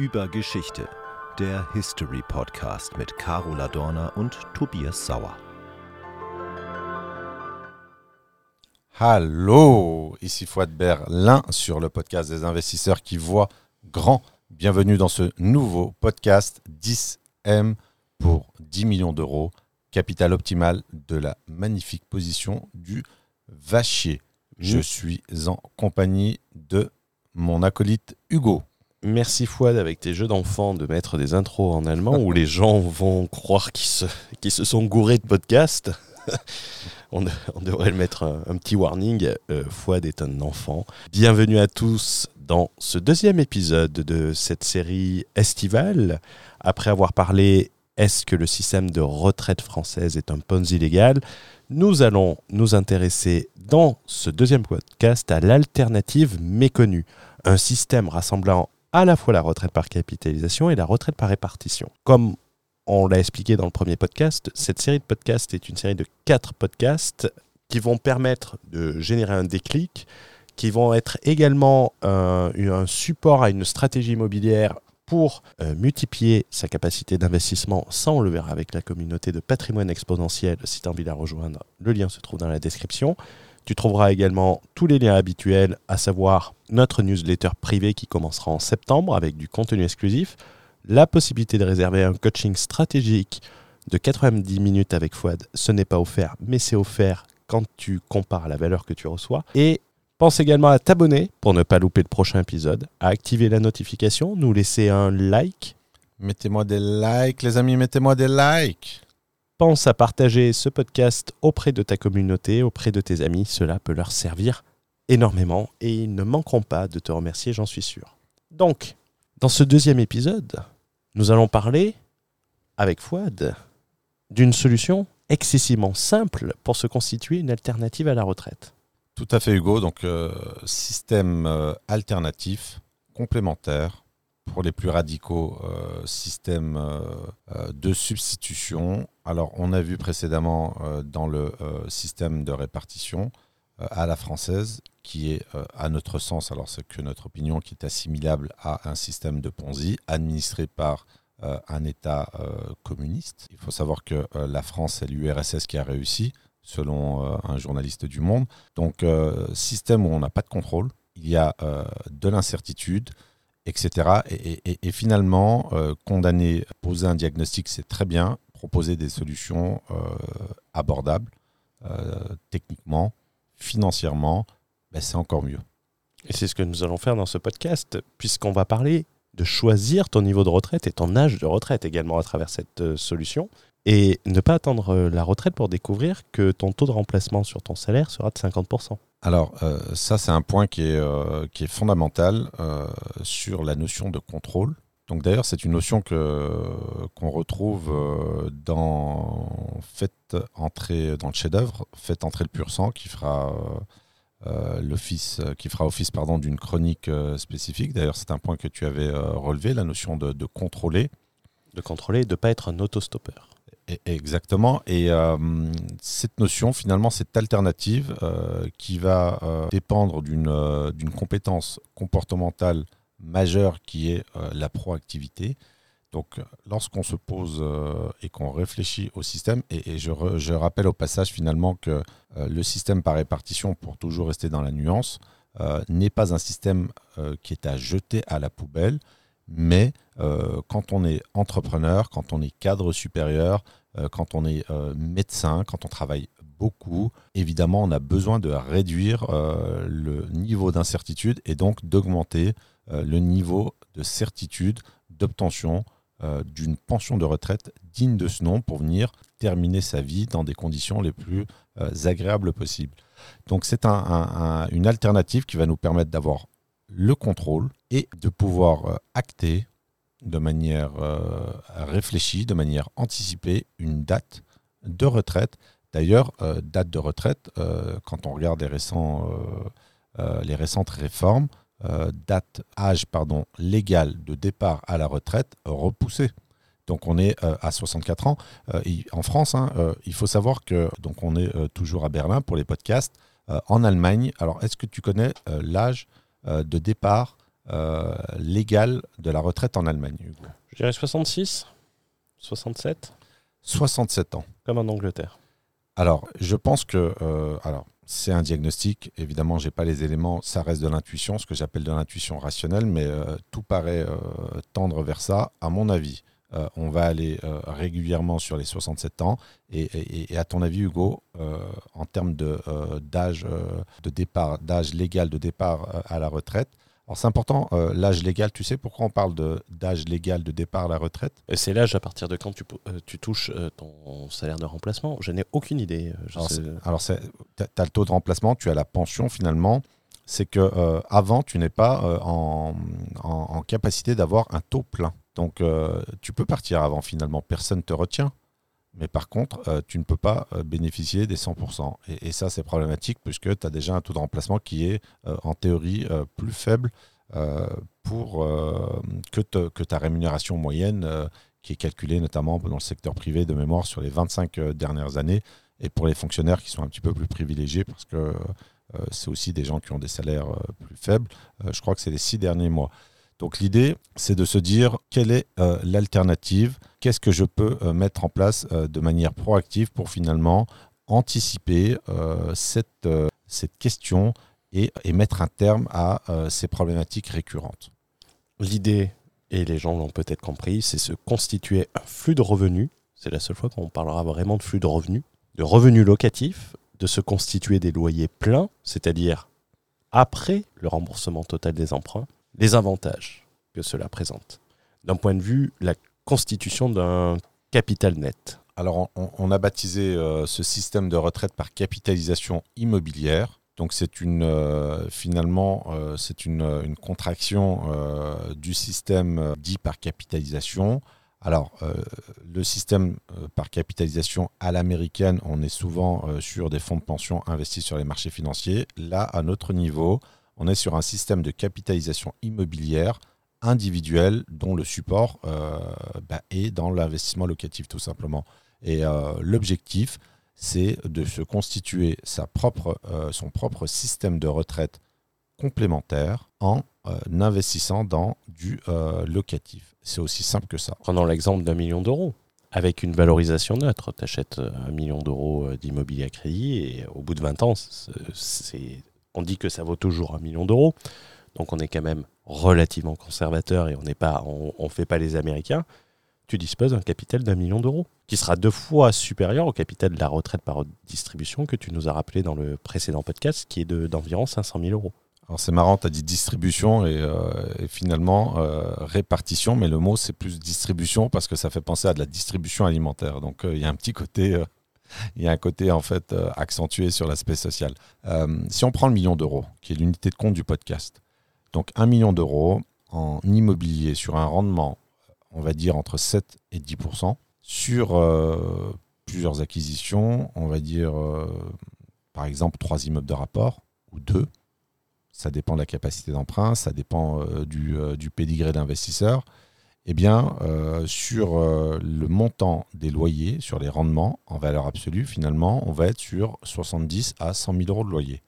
über Geschichte, der History Podcast mit Carola Dorner und Tobias Sauer. Hallo, ici Fouad Berlin sur le podcast des investisseurs qui voient grand. Bienvenue dans ce nouveau podcast 10M pour 10 millions d'euros, capital optimal de la magnifique position du Vachier. Je suis en compagnie de mon acolyte Hugo. Merci Fouad avec tes jeux d'enfants de mettre des intros en allemand où les gens vont croire qu'ils se, qu'ils se sont gourés de podcast. on, devrait le mettre un, un petit warning. Euh, Fouad est un enfant. Bienvenue à tous dans ce deuxième épisode de cette série estivale. Après avoir parlé est-ce que le système de retraite française est un Ponzi illégal Nous allons nous intéresser dans ce deuxième podcast à l'alternative méconnue, un système rassemblant à la fois la retraite par capitalisation et la retraite par répartition. Comme on l'a expliqué dans le premier podcast, cette série de podcasts est une série de quatre podcasts qui vont permettre de générer un déclic, qui vont être également un, un support à une stratégie immobilière pour euh, multiplier sa capacité d'investissement, ça on le verra avec la communauté de patrimoine exponentiel. Si tu as envie de la rejoindre, le lien se trouve dans la description. Tu trouveras également tous les liens habituels, à savoir notre newsletter privé qui commencera en septembre avec du contenu exclusif, la possibilité de réserver un coaching stratégique de 90 minutes avec Fouad. Ce n'est pas offert, mais c'est offert quand tu compares la valeur que tu reçois. Et Pense également à t'abonner pour ne pas louper le prochain épisode, à activer la notification, nous laisser un like. Mettez-moi des likes, les amis, mettez-moi des likes. Pense à partager ce podcast auprès de ta communauté, auprès de tes amis. Cela peut leur servir énormément et ils ne manqueront pas de te remercier, j'en suis sûr. Donc, dans ce deuxième épisode, nous allons parler, avec Fouad, d'une solution excessivement simple pour se constituer une alternative à la retraite. Tout à fait, Hugo. Donc, euh, système euh, alternatif, complémentaire, pour les plus radicaux, euh, système euh, euh, de substitution. Alors, on a vu précédemment dans le système de répartition à la française, qui est, à notre sens, alors c'est que notre opinion, qui est assimilable à un système de Ponzi administré par un État communiste. Il faut savoir que la France, c'est l'URSS qui a réussi selon un journaliste du Monde. Donc, système où on n'a pas de contrôle, il y a de l'incertitude, etc. Et, finalement, euh, condamner, poser un diagnostic, c'est très bien. Proposer des solutions euh, abordables, euh, techniquement, financièrement, ben, c'est encore mieux. Et c'est ce que nous allons faire dans ce podcast, puisqu'on va parler de choisir ton niveau de retraite et ton âge de retraite également à travers cette euh, solution. Et ne pas attendre euh, la retraite pour découvrir que ton taux de remplacement sur ton salaire sera de 50%. Alors, euh, ça, c'est un point qui est, qui est fondamental sur la notion de contrôle. Donc, d'ailleurs, c'est une notion que, qu'on retrouve dans Faites entrer dans le chef-d'œuvre, Faites entrer le pur sang, qui fera, euh, euh, l'office, qui fera office pardon, d'une chronique euh, spécifique. D'ailleurs, c'est un point que tu avais relevé, la notion de, de contrôler. De contrôler et de ne pas être un autostoppeur. Et- Exactement. Et euh, cette notion, finalement, cette alternative euh, qui va euh, dépendre d'une compétence comportementale majeure qui est la proactivité. Donc, euh, lorsqu'on se pose euh, et qu'on réfléchit au système, et, je, rappelle au passage finalement que euh, le système par répartition, pour toujours rester dans la nuance, n'est pas un système qui est à jeter à la poubelle, mais quand on est entrepreneur, quand on est cadre supérieur, quand on est médecin, quand on travaille beaucoup, évidemment, on a besoin de réduire le niveau d'incertitude et donc d'augmenter le niveau de certitude d'obtention euh, d'une pension de retraite digne de ce nom pour venir terminer sa vie dans des conditions les plus euh, agréables possibles. Donc c'est un- un- un- une alternative qui va nous permettre d'avoir le contrôle et de pouvoir euh, acter de manière réfléchie, de manière anticipée, une date de retraite. D'ailleurs, date de retraite, quand on regarde les récentes réformes, euh, date, âge pardon, légal de départ à la retraite repoussé. Donc on est euh, à 64 ans. Euh, en France, hein, il faut savoir que donc on est toujours à Berlin pour les podcasts. En Allemagne, alors est-ce que tu connais l'âge de départ légal de la retraite en Allemagne Hugo? Je dirais 66 67 67 ans. Comme en Angleterre. Alors, je pense que alors c'est un diagnostic. Évidemment, j'ai pas les éléments. Ça reste de l'intuition, ce que j'appelle de l'intuition rationnelle, mais euh, tout paraît euh, tendre vers ça. À mon avis, euh, on va aller régulièrement sur les 67 ans. Et, à ton avis, Hugo, en termes d'âge de départ, d'âge légal de départ à la retraite. Alors c'est important, euh, l'âge légal. Tu sais pourquoi on parle d'âge légal de départ à la retraite? Et C'est l'âge à partir de quand tu, euh, tu touches euh, ton salaire de remplacement. Je n'ai aucune idée. Je Alors, tu as, le taux de remplacement, tu as la pension finalement. C'est que euh, avant, tu n'es pas euh, en, en- en capacité d'avoir un taux plein. Donc, euh, tu peux partir avant finalement. Personne ne te retient. Mais par contre, euh, tu ne peux pas euh, bénéficier des 100%. Et, ça, c'est problématique puisque tu as déjà un taux de remplacement qui est euh, en théorie plus faible pour, que, que ta rémunération moyenne qui est calculée notamment dans le secteur privé de mémoire sur les 25 euh, dernières années et pour les fonctionnaires qui sont un petit peu plus privilégiés parce que c'est aussi des gens qui ont des salaires plus faibles. Je crois que c'est les six derniers mois. Donc l'idée, c'est de se dire quelle est euh, l'alternative, qu'est-ce que je peux euh, mettre en place euh, de manière proactive pour finalement anticiper cette, question et, et mettre un terme à ces problématiques récurrentes? L'idée, et les gens l'ont peut-être compris, c'est se constituer un flux de revenus. C'est la seule fois qu'on parlera vraiment de flux de revenus, de revenus locatifs, de se constituer des loyers pleins, c'est-à-dire après le remboursement total des emprunts, les avantages que cela présente. D'un point de vue, la constitution d'un capital net. Alors, on, a baptisé euh, ce système de retraite par capitalisation immobilière. Donc, c'est une euh, finalement euh, c'est une, une contraction du système dit par capitalisation. Alors, le système par capitalisation à l'américaine, on est souvent sur des fonds de pension investis sur les marchés financiers. Là, à notre niveau, on est sur un système de capitalisation immobilière individuel dont le support euh, bah, est dans l'investissement locatif tout simplement. Et euh, l'objectif, c'est de se constituer euh, son propre système de retraite complémentaire en investissant dans du locatif. C'est aussi simple que ça. Prenons l'exemple d'un million d'euros. Avec une valorisation neutre, tu achètes un million d'euros d'immobilier à crédit et au bout de 20 ans, c'est- on dit que ça vaut toujours un million d'euros. Donc on est quand même relativement conservateur et on n'est pas, on, fait pas les Américains. Tu disposes d'un capital d'un million d'euros, qui sera deux fois supérieur au capital de la retraite par distribution que tu nous as rappelé dans le précédent podcast, qui est de- d'environ 500 000 euros. Alors c'est marrant, tu as dit distribution et, euh, finalement euh, répartition, mais le mot c'est plus distribution parce que ça fait penser à de la distribution alimentaire. Donc euh, il y a un petit côté, il y a un côté en fait euh, accentué sur l'aspect social. Euh, si on prend le million d'euros, qui est l'unité de compte du podcast, donc un million d'euros en immobilier sur un rendement, on va dire entre 7 et 10% sur euh, plusieurs acquisitions, on va dire par exemple trois immeubles de rapport ou deux. Ça dépend de la capacité d'emprunt, ça dépend du, du pédigré d'investisseur, eh bien, euh, sur euh, le montant des loyers, sur les rendements en valeur absolue, finalement, on va être sur 70 à 100 000 euros de loyer.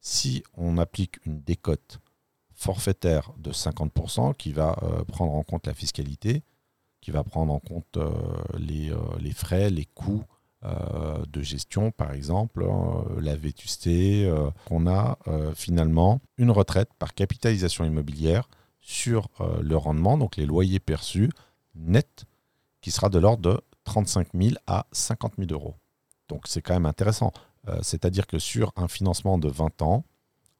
Si on applique une décote forfaitaire de 50% qui va euh, prendre en compte la fiscalité, qui va prendre en compte les, frais, les coûts de gestion, par exemple, euh, la vétusté, qu'on a finalement une retraite par capitalisation immobilière sur euh, le rendement, donc les loyers perçus net, qui sera de l'ordre de 35 000 à 50 000 euros. Donc c'est quand même intéressant. Euh, C'est-à-dire que sur un financement de 20 ans,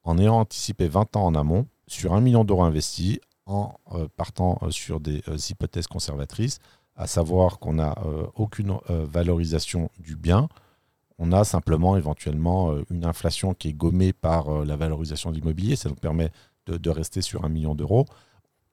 en ayant anticipé 20 ans en amont, sur un million d'euros investis, en euh, partant sur des hypothèses conservatrices, à savoir qu'on n'a aucune valorisation du bien, on a simplement éventuellement une inflation qui est gommée par la valorisation de l'immobilier, ça nous permet de, de rester sur un million d'euros.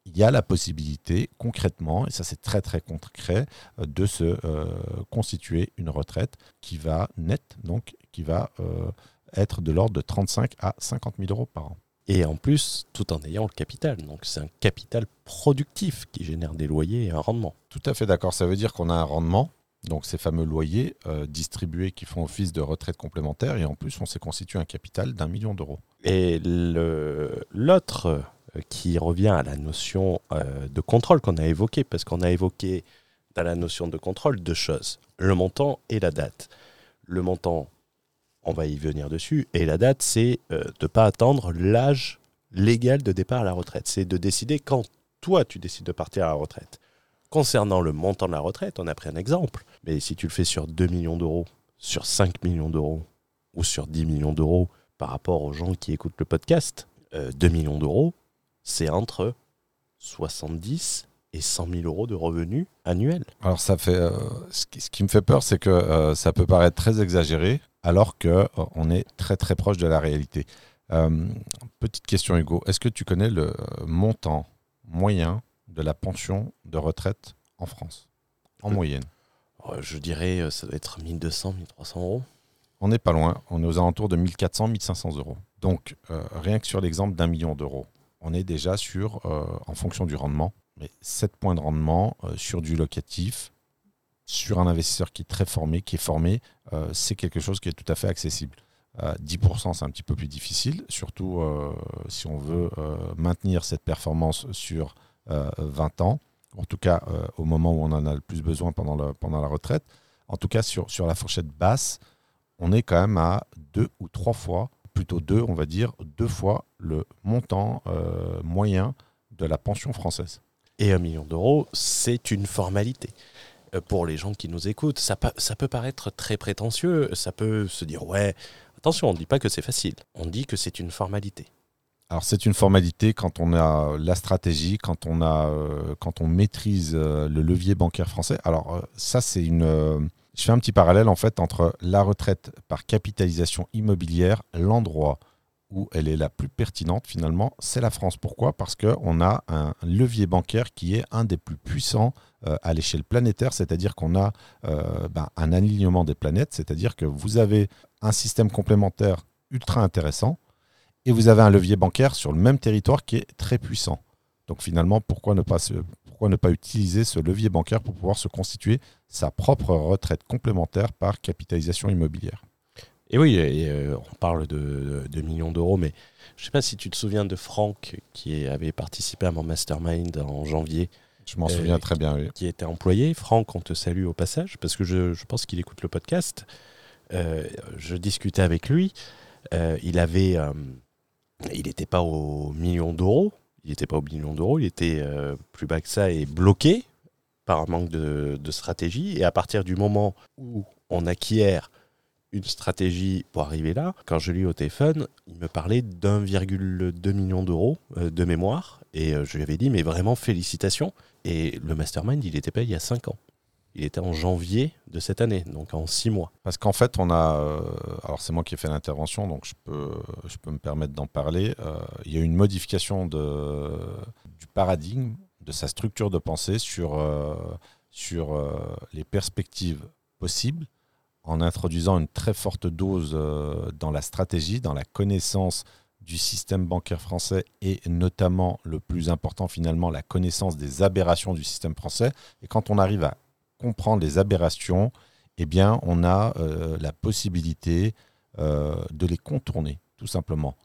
Il y a la possibilité concrètement, et ça c'est très très concret, euh, de se euh, constituer une retraite qui va net, donc qui va euh, être de l'ordre de 35 à 50 000 euros par an. Et en plus, tout en ayant le capital. Donc c'est un capital productif qui génère des loyers et un rendement. Tout à fait d'accord. Ça veut dire qu'on a un rendement, donc ces fameux loyers euh, distribués qui font office de retraite complémentaire, et en plus on s'est constitué un capital d'un million d'euros. Et l'autre euh, qui revient à la notion euh, de contrôle qu'on a évoquée, parce qu'on a évoqué dans la notion de contrôle deux choses, le montant et la date. Le montant, on va y venir dessus, et la date, c'est de ne pas attendre l'âge légal de départ à la retraite. C'est de décider quand toi, tu décides de partir à la retraite. Concernant le montant de la retraite, on a pris un exemple, mais si tu le fais sur 2 millions d'euros, sur 5 millions d'euros ou sur 10 millions d'euros par rapport aux gens qui écoutent le podcast, 2 millions d'euros, c'est entre 70 et 100 000 euros de revenus annuels. Alors ça fait, euh, ce, qui, me fait peur, c'est que euh, ça peut paraître très exagéré, alors que euh, on est très très proche de la réalité. petite question Hugo, est-ce que tu connais le montant moyen de la pension de retraite en France, en moyenne Je dirais, ça doit être 1200, 1300 euros. On n'est pas loin, on est aux alentours de 1400, 1500 euros. Donc rien que sur l'exemple d'un million d'euros, on est déjà sur, en fonction du rendement, mais 7 points de rendement euh, sur du locatif, sur un investisseur qui est très formé, qui est formé, euh, c'est quelque chose qui est tout à fait accessible. 10%, euh, c'est un petit peu plus difficile, surtout si on veut maintenir cette performance sur 20 ans, en tout cas au moment où on en a le plus besoin pendant, le, pendant la retraite. En tout cas, sur, sur la fourchette basse, on est quand même à deux ou trois fois, plutôt deux, on va dire, deux fois le montant moyen de la pension française et un million d'euros, c'est une formalité. Euh, pour les gens qui nous écoutent, ça, ça peut paraître très prétentieux, ça peut se dire ouais, attention, on ne dit pas que c'est facile, on dit que c'est une formalité. Alors c'est une formalité quand on a la stratégie, quand on, euh, maîtrise euh, le levier bancaire français. Alors ça c'est une... je fais un petit parallèle en fait entre la retraite par capitalisation immobilière, l'endroit où elle est la plus pertinente finalement, c'est la France. Pourquoi? Parce qu'on a un levier bancaire qui est un des plus puissants euh, à l'échelle planétaire, c'est-à-dire qu'on a euh, ben, un alignement des planètes, c'est-à-dire que vous avez un système complémentaire ultra intéressant et vous avez un levier bancaire sur le même territoire qui est très puissant. Donc finalement, pourquoi ne pas, pourquoi ne pas utiliser ce levier bancaire pour pouvoir se constituer sa propre retraite complémentaire par capitalisation immobilière? Et oui, euh, on parle de, millions d'euros, mais je ne sais pas si tu te souviens de Franck qui avait participé à mon mastermind en janvier. Je m'en souviens très bien, oui. Qui était employé. Franck, on te salue au passage, parce que je, pense qu'il écoute le podcast. Euh, je discutais avec lui. Euh, il avait. Il n'était pas au million d'euros. Il n'était pas au million d'euros. Il était plus bas que ça et bloqué par un manque de, stratégie. Et à partir du moment où on acquiert une stratégie pour arriver là. Quand je lui au téléphone, il me parlait d'1,2 million d'euros euh, de mémoire. Et euh, je lui avais dit, mais vraiment félicitations. Et le mastermind, il n'était pas il y a 5 ans. Il était en janvier de cette année, donc en 6 mois. Parce qu'en fait, on a. Euh, alors, c'est moi qui ai fait l'intervention, donc je peux, je peux me permettre d'en parler. il y a eu une modification de, du paradigme, de sa structure de pensée sur, sur les perspectives possibles en introduisant une très forte dose euh, dans la stratégie, dans la connaissance du système bancaire français et notamment le plus important finalement, la connaissance des aberrations du système français. Et quand on arrive à comprendre les aberrations, eh bien, on a euh, la possibilité euh, de les contourner, tout simplement.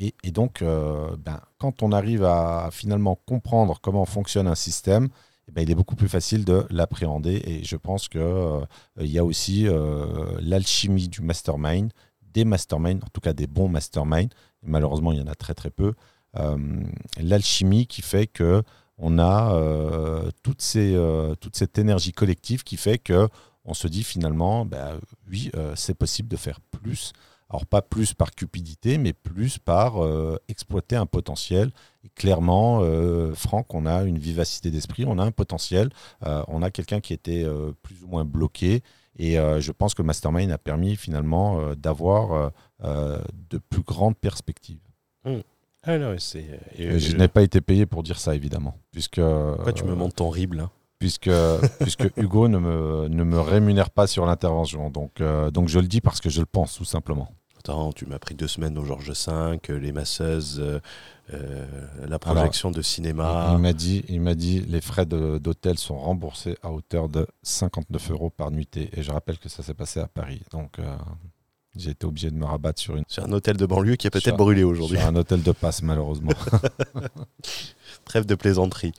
Et, donc, ben, quand on arrive à finalement comprendre comment fonctionne un système, eh ben, il est beaucoup plus facile de l'appréhender. Et je pense qu'il euh, y a aussi euh, l'alchimie du mastermind, des masterminds, en tout cas des bons masterminds. malheureusement, il y en a très très peu. Euh, l'alchimie qui fait que on a toute, ces, toute cette énergie collective qui fait que on se dit finalement, ben, oui, c'est possible de faire plus alors pas plus par cupidité, mais plus par euh, exploiter un potentiel. Et clairement, euh, Franck, on a une vivacité d'esprit, on a un potentiel, euh, on a quelqu'un qui était plus ou moins bloqué. Et je pense que mastermind a permis finalement d'avoir de plus grandes perspectives. Mmh. Ah je, n'ai pas été payé pour dire ça, évidemment. Puisque, Pourquoi tu me montres ton ribble hein? puisque, puisque Hugo ne me, ne me rémunère pas sur l'intervention. Donc, donc je le dis parce que je le pense, tout simplement tu m'as pris deux semaines au Georges V, les masseuses, euh, euh, la projection de cinéma. Il m'a dit, il m'a dit, les frais d'hôtel sont remboursés à hauteur de 59 euros par nuitée. Et je rappelle que ça s'est passé à Paris. Donc, euh, J'ai été obligé de me rabattre sur, une, Sur un hôtel de banlieue qui a peut-être brûlé aujourd'hui. sur un hôtel de passe, malheureusement. Trêve de plaisanterie.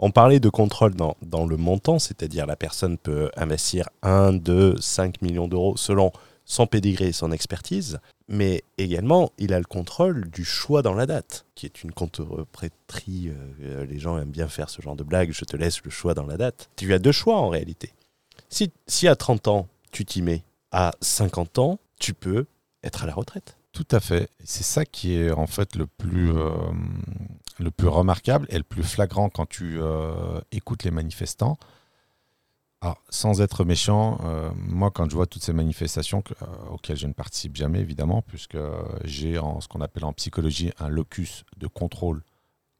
On parlait de contrôle dans, dans le montant, c'est-à-dire la personne peut investir 1, 2, 5 millions d'euros selon son pédigré et son expertise, mais également il a le contrôle du choix dans la date, qui est une contre-prêterie. euh, les gens aiment bien faire ce genre de blague, je te laisse le choix dans la date. Tu as deux choix en réalité. Si, si à 30 ans tu t'y mets, à 50 ans tu peux être à la retraite. Tout à fait. C'est ça qui est en fait le plus, euh, le plus remarquable et le plus flagrant quand tu euh, écoutes les manifestants. Alors, sans être méchant, euh, moi quand je vois toutes ces manifestations que- auxquelles je ne participe jamais évidemment, puisque j'ai en ce qu'on appelle en psychologie un locus de contrôle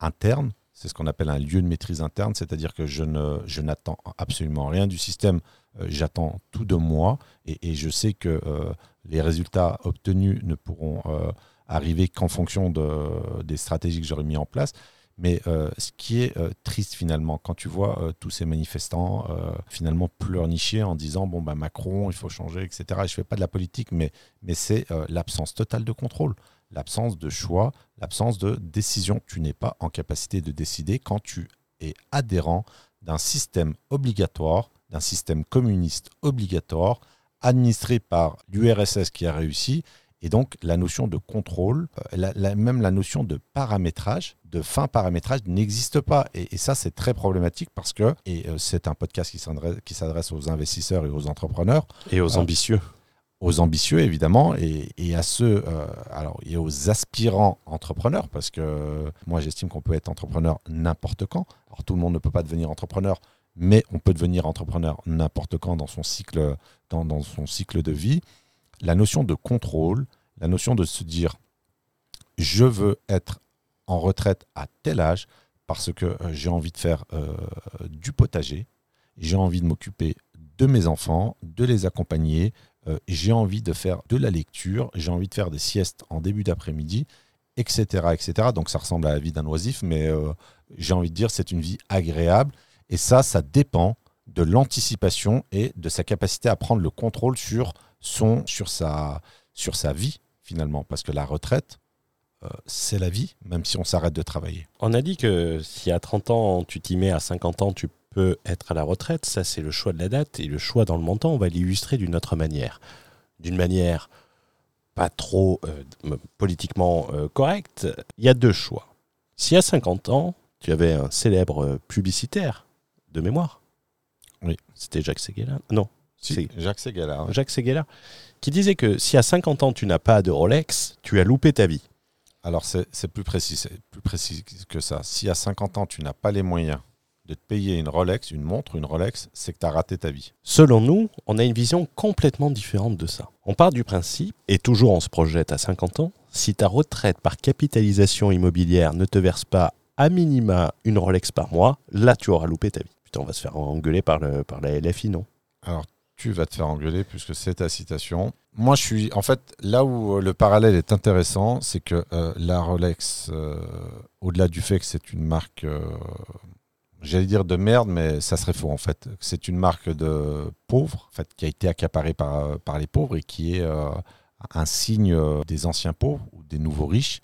interne, c'est ce qu'on appelle un lieu de maîtrise interne, c'est-à-dire que je ne, je n'attends absolument rien du système, j'attends tout de moi et, je sais que les résultats obtenus ne pourront euh, arriver qu'en fonction de- des stratégies que j'aurais mis en place. Mais euh, ce qui est euh, triste finalement, quand tu vois tous ces manifestants finalement pleurnicher en disant bon bah Macron, il faut changer, etc. Et je fais pas de la politique, mais, mais c'est l'absence totale de contrôle, l'absence de choix, l'absence de décision. Tu n'es pas en capacité de décider quand tu es adhérent d'un système obligatoire, d'un système communiste obligatoire, administré par l'URSS qui a réussi. Et donc, la notion de contrôle, euh, la- la- même la notion de paramétrage, de fin paramétrage n'existe pas. Et, et ça, c'est très problématique parce que, et euh, c'est un podcast qui s'adresse- aux investisseurs et aux entrepreneurs, Et aux Ah. ambitieux. aux ambitieux évidemment et, et à ceux euh, alors et aux aspirants entrepreneurs parce que moi j'estime qu'on peut être entrepreneur n'importe quand alors tout le monde ne peut pas devenir entrepreneur mais on peut devenir entrepreneur n'importe quand dans son cycle dans, dans son cycle de vie la notion de contrôle la notion de se dire je veux être en retraite à tel âge parce que euh, j'ai envie de faire euh, du potager j'ai envie de m'occuper de mes enfants de les accompagner euh, j'ai envie de faire de la lecture, j'ai envie de faire des siestes en début d'après-midi, etc., etc. Donc ça ressemble à la vie d'un oisif, mais j'ai envie de dire c'est une vie agréable. Et ça, ça dépend de l'anticipation et de sa capacité à prendre le contrôle sur, son, sur, sa, sur sa vie, finalement. Parce que la retraite, euh, c'est la vie, même si on s'arrête de travailler. On a dit que si à 30 ans tu t'y mets, à 50 ans tu peux être à la retraite, ça c'est le choix de la date et le choix dans le montant, on va l'illustrer d'une autre manière. D'une manière pas trop euh, politiquement euh, correcte, il y a deux choix. Si à 50 ans tu avais un célèbre publicitaire de mémoire, Oui. c'était Jacques Seguela, non, Si, Jacques Seguela. ouais. Jacques Seguela, qui disait que si à 50 ans tu n'as pas de Rolex, tu as loupé ta vie. Alors c'est plus précis, c'est plus précis que ça. Si à 50 ans, tu n'as pas les moyens de te payer une Rolex, une montre, une Rolex, c'est que tu as raté ta vie. Selon nous, on a une vision complètement différente de ça. On part du principe, et toujours on se projette à 50 ans, si ta retraite par capitalisation immobilière ne te verse pas à minima une Rolex par mois, là tu auras loupé ta vie. On va se faire engueuler par, le, par la LFI, non? Alors, tu vas te faire engueuler puisque c'est ta citation. Moi, je suis. En fait, là où euh, le parallèle est intéressant, c'est que euh, la Rolex, euh, au-delà du fait que c'est une marque, j'allais dire de merde, mais ça serait faux en fait. C'est une marque de pauvres, en fait, qui a été accaparée par, par les pauvres et qui est un signe des anciens pauvres ou des nouveaux riches.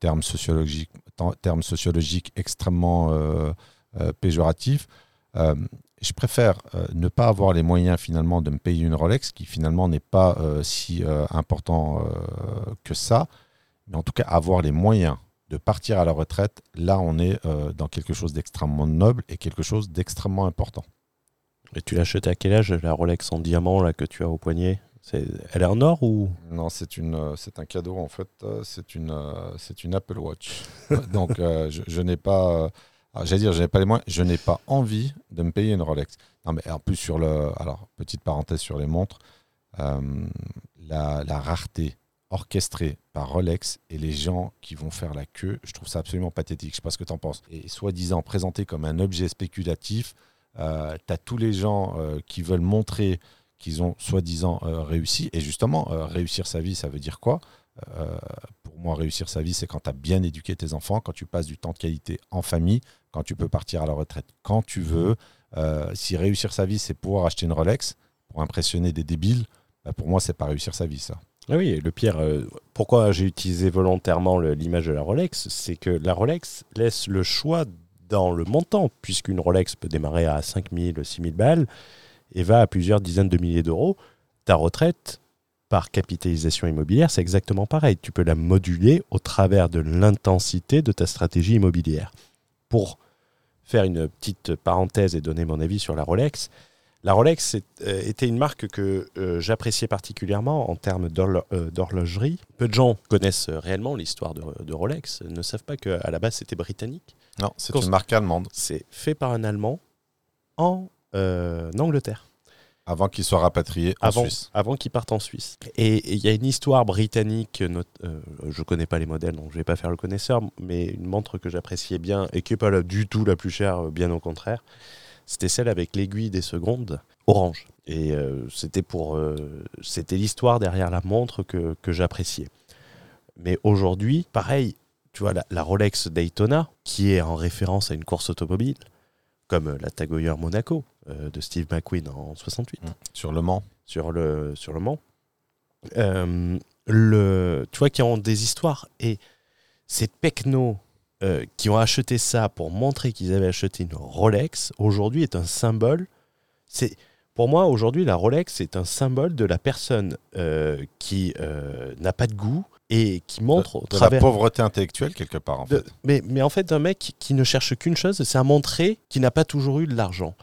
Terme sociologique, terme sociologique extrêmement péjoratif. Euh, je préfère euh, ne pas avoir les moyens finalement de me payer une Rolex qui finalement n'est pas euh, si important que ça, mais en tout cas avoir les moyens de partir à la retraite, là on est dans quelque chose d'extrêmement noble et quelque chose d'extrêmement important. Et tu l'as acheté à quel âge, la Rolex en diamant là, que tu as au poignet? C'est- Elle est en or ou? Non, c'est une, c'est un cadeau en fait. C'est une, c'est une Apple Watch. Donc euh, je, je n'ai pas, j'allais dire, je n'ai pas les moyens, je n'ai pas envie de me payer une Rolex. Non, mais en plus sur le, alors petite parenthèse sur les montres, euh, la, rareté orchestrée par Rolex et les gens qui vont faire la queue, je trouve ça absolument pathétique. Je sais pas ce que tu en penses. Et soi-disant présenté comme un objet spéculatif, tu as tous les gens euh, qui veulent montrer qu'ils ont soi-disant euh, réussi. Et justement, euh, réussir sa vie, ça veut dire quoi? Euh, Pour moi, réussir sa vie, c'est quand tu as bien éduqué tes enfants, quand tu passes du temps de qualité en famille, quand tu peux partir à la retraite quand tu veux. Euh, si réussir sa vie, c'est pouvoir acheter une Rolex pour impressionner des débiles, bah, pour moi, c'est pas réussir sa vie, ça. Ah oui, le pire, euh, pourquoi j'ai utilisé volontairement l'image de la Rolex, c'est que la Rolex laisse le choix dans le montant, puisqu'une Rolex peut démarrer à 5000, 6000 balles et va à plusieurs dizaines de milliers d'euros. Ta retraite, par capitalisation immobilière, c'est exactement pareil. Tu peux la moduler au travers de l'intensité de ta stratégie immobilière. Pour faire une petite parenthèse et donner mon avis sur la Rolex, la Rolex euh, était une marque que euh, j'appréciais particulièrement en termes euh, d'horlogerie. Peu de gens connaissent réellement l'histoire de, Rolex, ne savent pas qu'à la base c'était britannique. Non, c'est une marque allemande. C'est fait par un Allemand en euh, Angleterre, Avant qu'il soit rapatrié en avant, Suisse. avant qu'il parte en Suisse. Et il y a une histoire britannique, euh, je connais pas les modèles, donc je vais pas faire le connaisseur, mais une montre que j'appréciais bien et qui n'est pas la- du tout la plus chère, euh, bien au contraire. C'était celle avec l'aiguille des secondes orange. Et euh, c'était pour, euh, c'était l'histoire derrière la montre que, que j'appréciais. Mais aujourd'hui, pareil, tu vois, la, la Rolex Daytona, qui est en référence à une course automobile, comme la Tag Heuer Monaco euh, de Steve McQueen en 68 Sur Le Mans. sur le, sur le Mans. Euh, le, tu vois, qui ont des histoires. Et ces euh, qui ont acheté ça pour montrer qu'ils avaient acheté une Rolex, aujourd'hui est un symbole. C'est, pour moi, aujourd'hui, la Rolex est un symbole de la personne euh, qui euh, n'a pas de goût et qui montre au de la travers. pauvreté intellectuelle, quelque part, en de- fait. mais, mais en fait, un mec qui ne cherche qu'une chose, c'est à montrer qu'il n'a pas toujours eu de l'argent.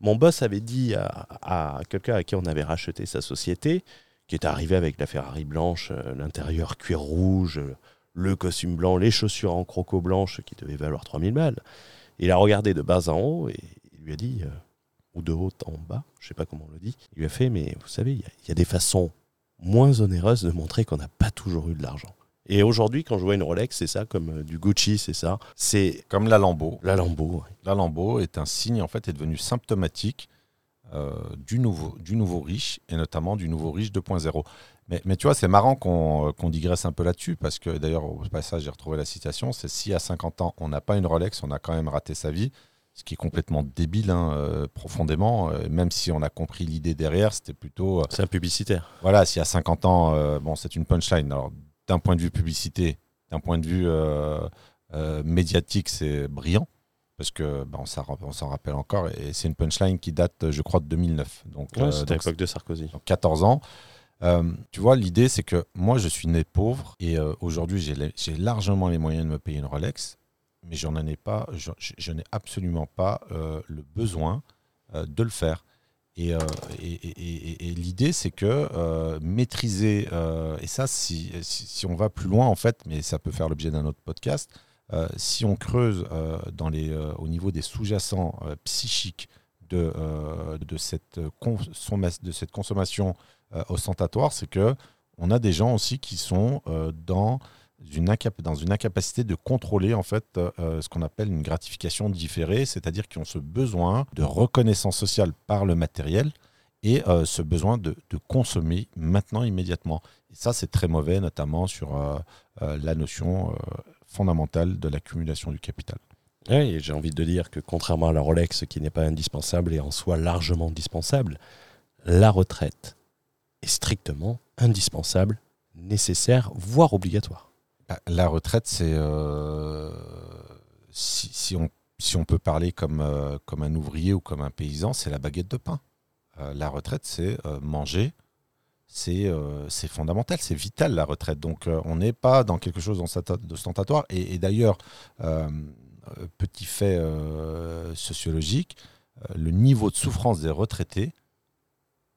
Mon boss avait dit à, à quelqu'un à qui on avait racheté sa société, qui est arrivé avec la Ferrari blanche, euh, l'intérieur cuir rouge, le costume blanc, les chaussures en croco blanche qui devaient valoir 3000 balles. Il a regardé de bas en haut et il lui a dit, euh, ou de haut en bas, je sais pas comment on le dit, il lui a fait, mais vous savez, il y a- il y a des façons moins onéreuses de montrer qu'on n'a pas toujours eu de l'argent. Et aujourd'hui, quand je vois une Rolex, c'est ça, comme euh, du Gucci, c'est ça. C'est Comme la Lambeau. la Lambeau. ouais. La Lambeau est un signe, en fait, est devenu symptomatique euh, du, nouveau, du nouveau riche, et notamment du nouveau riche 2.0. Mais, mais tu vois, c'est marrant qu'on euh, qu'on digresse un peu là-dessus, parce que d'ailleurs, au passage, j'ai retrouvé la citation, c'est si à 50 ans, on n'a pas une Rolex, on a quand même raté sa vie, ce qui est complètement débile, hein, euh, profondément, euh, même si on a compris l'idée derrière, c'était plutôt... euh, C'est un publicitaire. voilà, si à 50 ans, euh, bon, c'est une punchline. Alors, d'un point de vue publicité, d'un point de vue médiatique, c'est brillant. Parce que bah, on s'en rappelle encore, et c'est une punchline qui date, je crois, de 2009. Donc, Ouais, C'était l'époque de Sarkozy. donc 14 ans. Tu vois, l'idée, c'est que moi, je suis né pauvre et aujourd'hui, j'ai largement les moyens de me payer une Rolex, mais j'en ai pas, je, je- n'ai absolument pas euh, le besoin euh, de le faire. Et, euh, et- et- et- l'idée, c'est que maîtriser, et ça, si, si, on va plus loin, en fait, mais ça peut faire l'objet d'un autre podcast, si on creuse dans les, au niveau des sous-jacents psychiques de, de, cette de cette consommation ostentatoire, c'est que on a des gens aussi qui sont dans une, dans une incapacité de contrôler en fait euh, ce qu'on appelle une gratification différée, c'est-à-dire qui ont ce besoin de reconnaissance sociale par le matériel et euh, ce besoin de, de consommer maintenant immédiatement. Et ça, c'est très mauvais, notamment sur euh, euh, la notion euh, fondamentale de l'accumulation du capital. Et j'ai envie de dire que contrairement à la Rolex, qui n'est pas indispensable et en soi largement indispensable, la retraite est strictement indispensable, nécessaire, voire obligatoire. Bah, La retraite, c'est euh, si, on, peut parler comme, euh, comme un ouvrier ou comme un paysan, c'est la baguette de pain. Euh, la retraite, c'est manger, c'est fondamental, c'est vital la retraite. Donc on n'est pas dans quelque chose d'ostenta- d'ostentatoire. Et, d'ailleurs, petit fait sociologique, le niveau de souffrance des retraités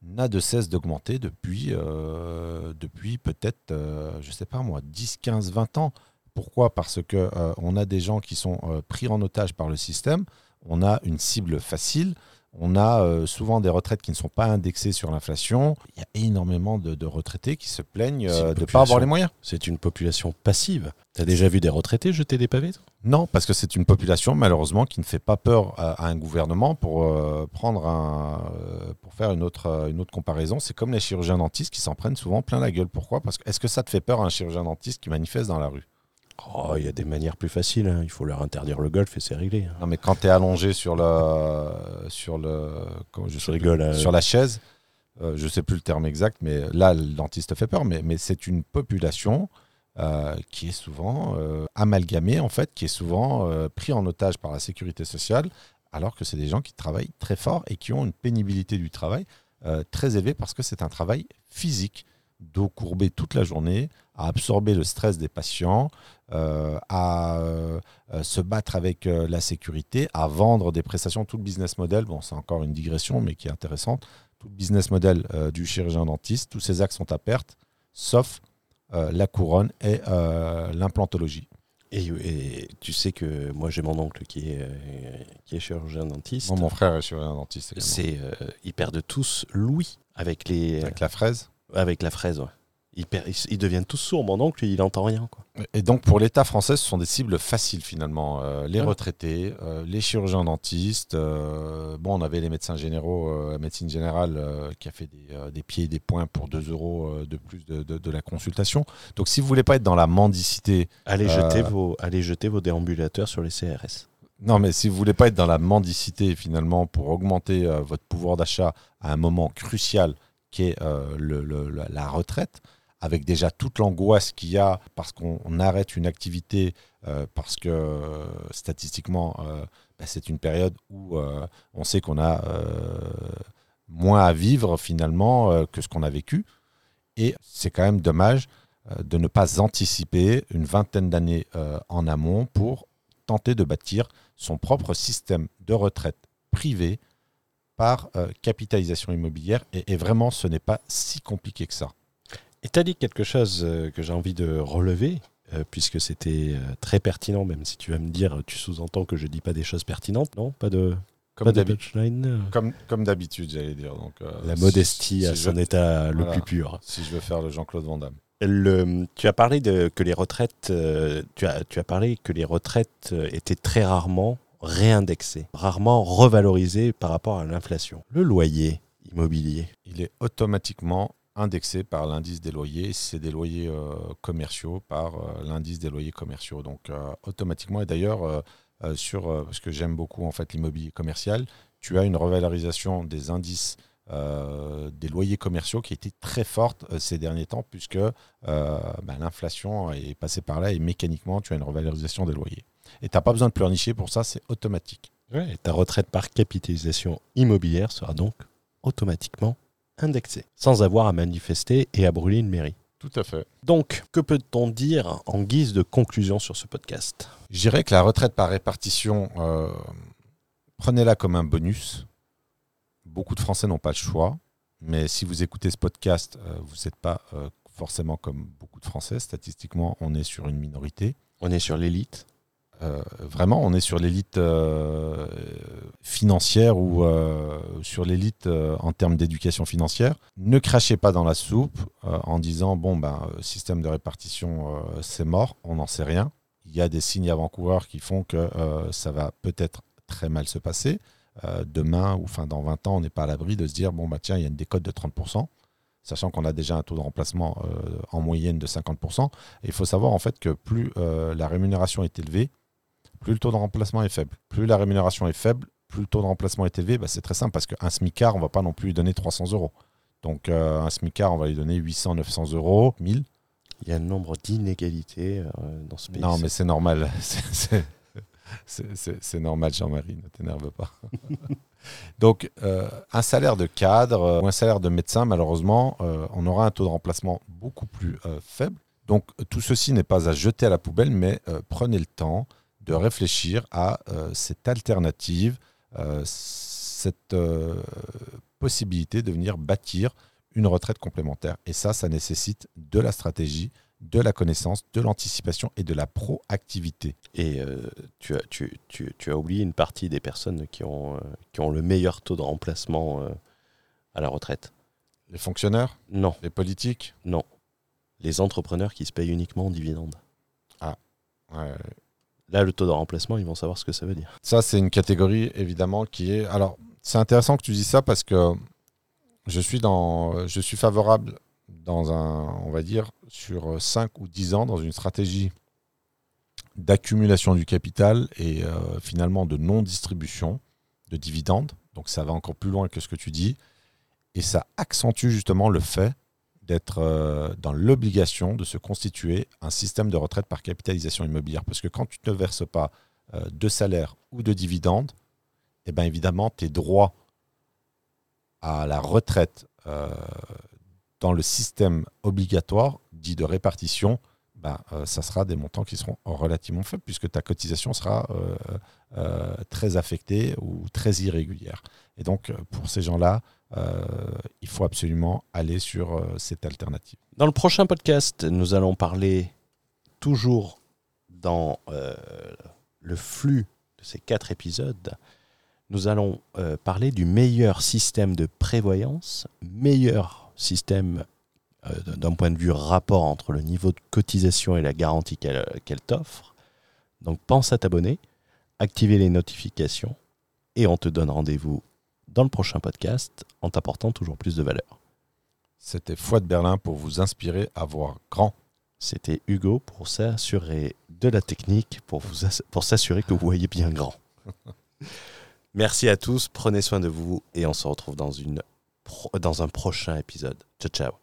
n'a de cesse d'augmenter depuis, euh, peut-être, euh, je sais pas moi, 10, 15, 20 ans. Pourquoi? Parce que euh, on a des gens qui sont pris en otage par le système, on a une cible facile, on a euh, souvent des retraites qui ne sont pas indexées sur l'inflation. Il y a énormément de, de retraités qui se plaignent euh, de ne pas avoir les moyens. C'est une population passive. T'as déjà vu des retraités jeter des pavés Non, parce que c'est une population malheureusement qui ne fait pas peur à, à un gouvernement pour euh, prendre un, euh, pour faire une autre, une autre comparaison. C'est comme les chirurgiens dentistes qui s'en prennent souvent plein la gueule. Pourquoi? Parce que est-ce que ça te fait peur un chirurgien dentiste qui manifeste dans la rue? Oh, il y a des manières plus faciles. hein. Il faut leur interdire le golf et c'est réglé. hein. Non, mais quand tu es allongé sur le, sur le, comment je plus, euh, sur la chaise, euh, je ne sais plus le terme exact, mais là, le dentiste fait peur, mais, mais c'est une population euh, qui est souvent euh, amalgamée, en fait, qui est souvent pris en otage par la sécurité sociale, alors que c'est des gens qui travaillent très fort et qui ont une pénibilité du travail très élevée parce que c'est un travail physique, dos courbé toute la journée, à absorber le stress des patients, à se battre avec la sécurité, à vendre des prestations, tout le business model. Bon, c'est encore une digression, mais qui est intéressante tout le business model euh, du chirurgien dentiste, tous ces axes sont à perte, sauf euh, la couronne et euh, l'implantologie. Et, tu sais que moi j'ai mon oncle qui est, qui est chirurgien dentiste. mon frère est chirurgien dentiste. C'est, ils perdent tous l'ouïe avec les. Avec la fraise Avec la fraise, ouais ils, deviennent tous sourds. Mon oncle, il n'entend rien. Quoi. Et donc, pour l'État français, ce sont des cibles faciles finalement. Euh, les retraités, euh, les chirurgiens dentistes. Euh, bon, on avait les médecins généraux, la médecine générale, qui a fait des, pieds et des poings pour 2 euros de plus de, la consultation. Donc, si vous voulez pas être dans la mendicité. Allez jeter, vos, allez jeter vos déambulateurs sur les CRS. Non, mais si vous voulez pas être dans la mendicité finalement pour augmenter votre pouvoir d'achat à un moment crucial qui est la retraite, avec déjà toute l'angoisse qu'il y a parce qu'on arrête une activité, euh, parce que euh, statistiquement, euh, bah, c'est une période où on sait qu'on a moins à vivre finalement que ce qu'on a vécu. Et c'est quand même dommage de ne pas anticiper une vingtaine d'années en amont pour tenter de bâtir son propre système de retraite privé par capitalisation immobilière. et vraiment, ce n'est pas si compliqué que ça. Et tu as dit quelque chose euh, que j'ai envie de relever, euh, puisque c'était euh, très pertinent, même si tu vas me dire, tu sous-entends que je dis pas des choses pertinentes, non? Pas de. Comme d'habitude, comme, comme d'habitude, j'allais dire. Donc, La modestie à son état le plus pur. Si je veux faire le Jean-Claude Van Damme. Le, tu as parlé de que les retraites, tu as, tu as parlé que les retraites étaient très rarement réindexées, rarement revalorisées par rapport à l'inflation. Le loyer immobilier, il est automatiquement indexé par l'indice des loyers. c'est des loyers euh, commerciaux, par euh, l'indice des loyers commerciaux. Donc euh, automatiquement, et d'ailleurs, sur, parce que j'aime beaucoup en fait l'immobilier commercial, tu as une revalorisation des indices des loyers commerciaux qui a été très forte ces derniers temps, puisque bah, l'inflation est passée par là et mécaniquement, tu as une revalorisation des loyers. Et tu n'as pas besoin de pleurnicher pour ça, c'est automatique. et ta retraite par capitalisation immobilière sera donc automatiquement indexé, sans avoir à manifester et à brûler une mairie. Tout à fait. Donc, que peut-on dire en guise de conclusion sur ce podcast? Je dirais que la retraite par répartition, euh, prenez-la comme un bonus. Beaucoup de Français n'ont pas le choix, mais si vous écoutez ce podcast, euh, vous n'êtes pas euh, forcément comme beaucoup de Français. Statistiquement, on est sur une minorité. On est sur l'élite. Euh, vraiment, on est sur l'élite euh, financière ou euh, sur l'élite en termes d'éducation financière. Ne crachez pas dans la soupe en disant bon ben système de répartition c'est mort, on n'en sait rien. Il y a des signes avant-coureurs qui font que ça va peut-être très mal se passer. demain ou enfin dans 20 ans, on n'est pas à l'abri de se dire bon bah tiens, il y a une décote de 30% sachant qu'on a déjà un taux de remplacement en moyenne de 50%. Et il faut savoir en fait que plus la rémunération est élevée, plus le taux de remplacement est faible. Plus la rémunération est faible, plus le taux de remplacement est élevé. Bah, c'est très simple parce qu'un SMICAR, on ne va pas non plus lui donner 300 euros. Donc euh, un SMICAR, on va lui donner 800, 900 euros, 1000. Il y a un nombre d'inégalités euh, dans ce pays. Non, mais c'est normal. C'est normal, Jean-Marie, ne t'énerve pas. Donc, euh, un salaire de cadre ou un salaire de médecin, malheureusement, on aura un taux de remplacement beaucoup plus faible. Donc, tout ceci n'est pas à jeter à la poubelle, mais prenez le temps de réfléchir à euh, cette alternative, euh, cette euh, possibilité de venir bâtir une retraite complémentaire. Et ça, ça nécessite de la stratégie, de la connaissance, de l'anticipation et de la proactivité. Et tu, as, tu, tu, tu, as oublié une partie des personnes qui ont, qui ont le meilleur taux de remplacement à la retraite. Les fonctionnaires? Non. Les politiques? Non. Les entrepreneurs qui se payent uniquement en dividendes. Ah, ouais. Là, le taux de remplacement, ils vont savoir ce que ça veut dire. Ça, c'est une catégorie, évidemment, qui est. Alors, c'est intéressant que tu dis ça parce que je suis, favorable dans un, on va dire, sur 5 ou 10 ans, dans une stratégie d'accumulation du capital et euh, finalement de non-distribution de dividendes. Donc ça va encore plus loin que ce que tu dis. Et ça accentue justement le fait d'être euh, dans l'obligation de se constituer un système de retraite par capitalisation immobilière. Parce que quand tu ne verses pas euh, de salaire ou de dividendes, eh bien évidemment, tes droits à la retraite euh, dans le système obligatoire, dit de répartition, ben, ça sera des montants qui seront relativement faibles, puisque ta cotisation sera très affectée ou très irrégulière. Et donc, pour ces gens-là, euh, il faut absolument aller sur euh, cette alternative. Dans le prochain podcast, nous allons parler toujours dans euh, le flux de ces quatre épisodes. Nous allons parler du meilleur système de prévoyance, meilleur système d'un point de vue rapport entre le niveau de cotisation et la garantie qu'elle t'offre. Donc pense à t'abonner, activer les notifications et on te donne rendez-vous dans le prochain podcast en t'apportant toujours plus de valeur. C'était Foi de Berlin pour vous inspirer à voir grand. C'était Hugo pour s'assurer de la technique, pour, vous pour s'assurer que vous voyez bien grand. Merci à tous, prenez soin de vous et on se retrouve dans, une, dans un prochain épisode. Ciao ciao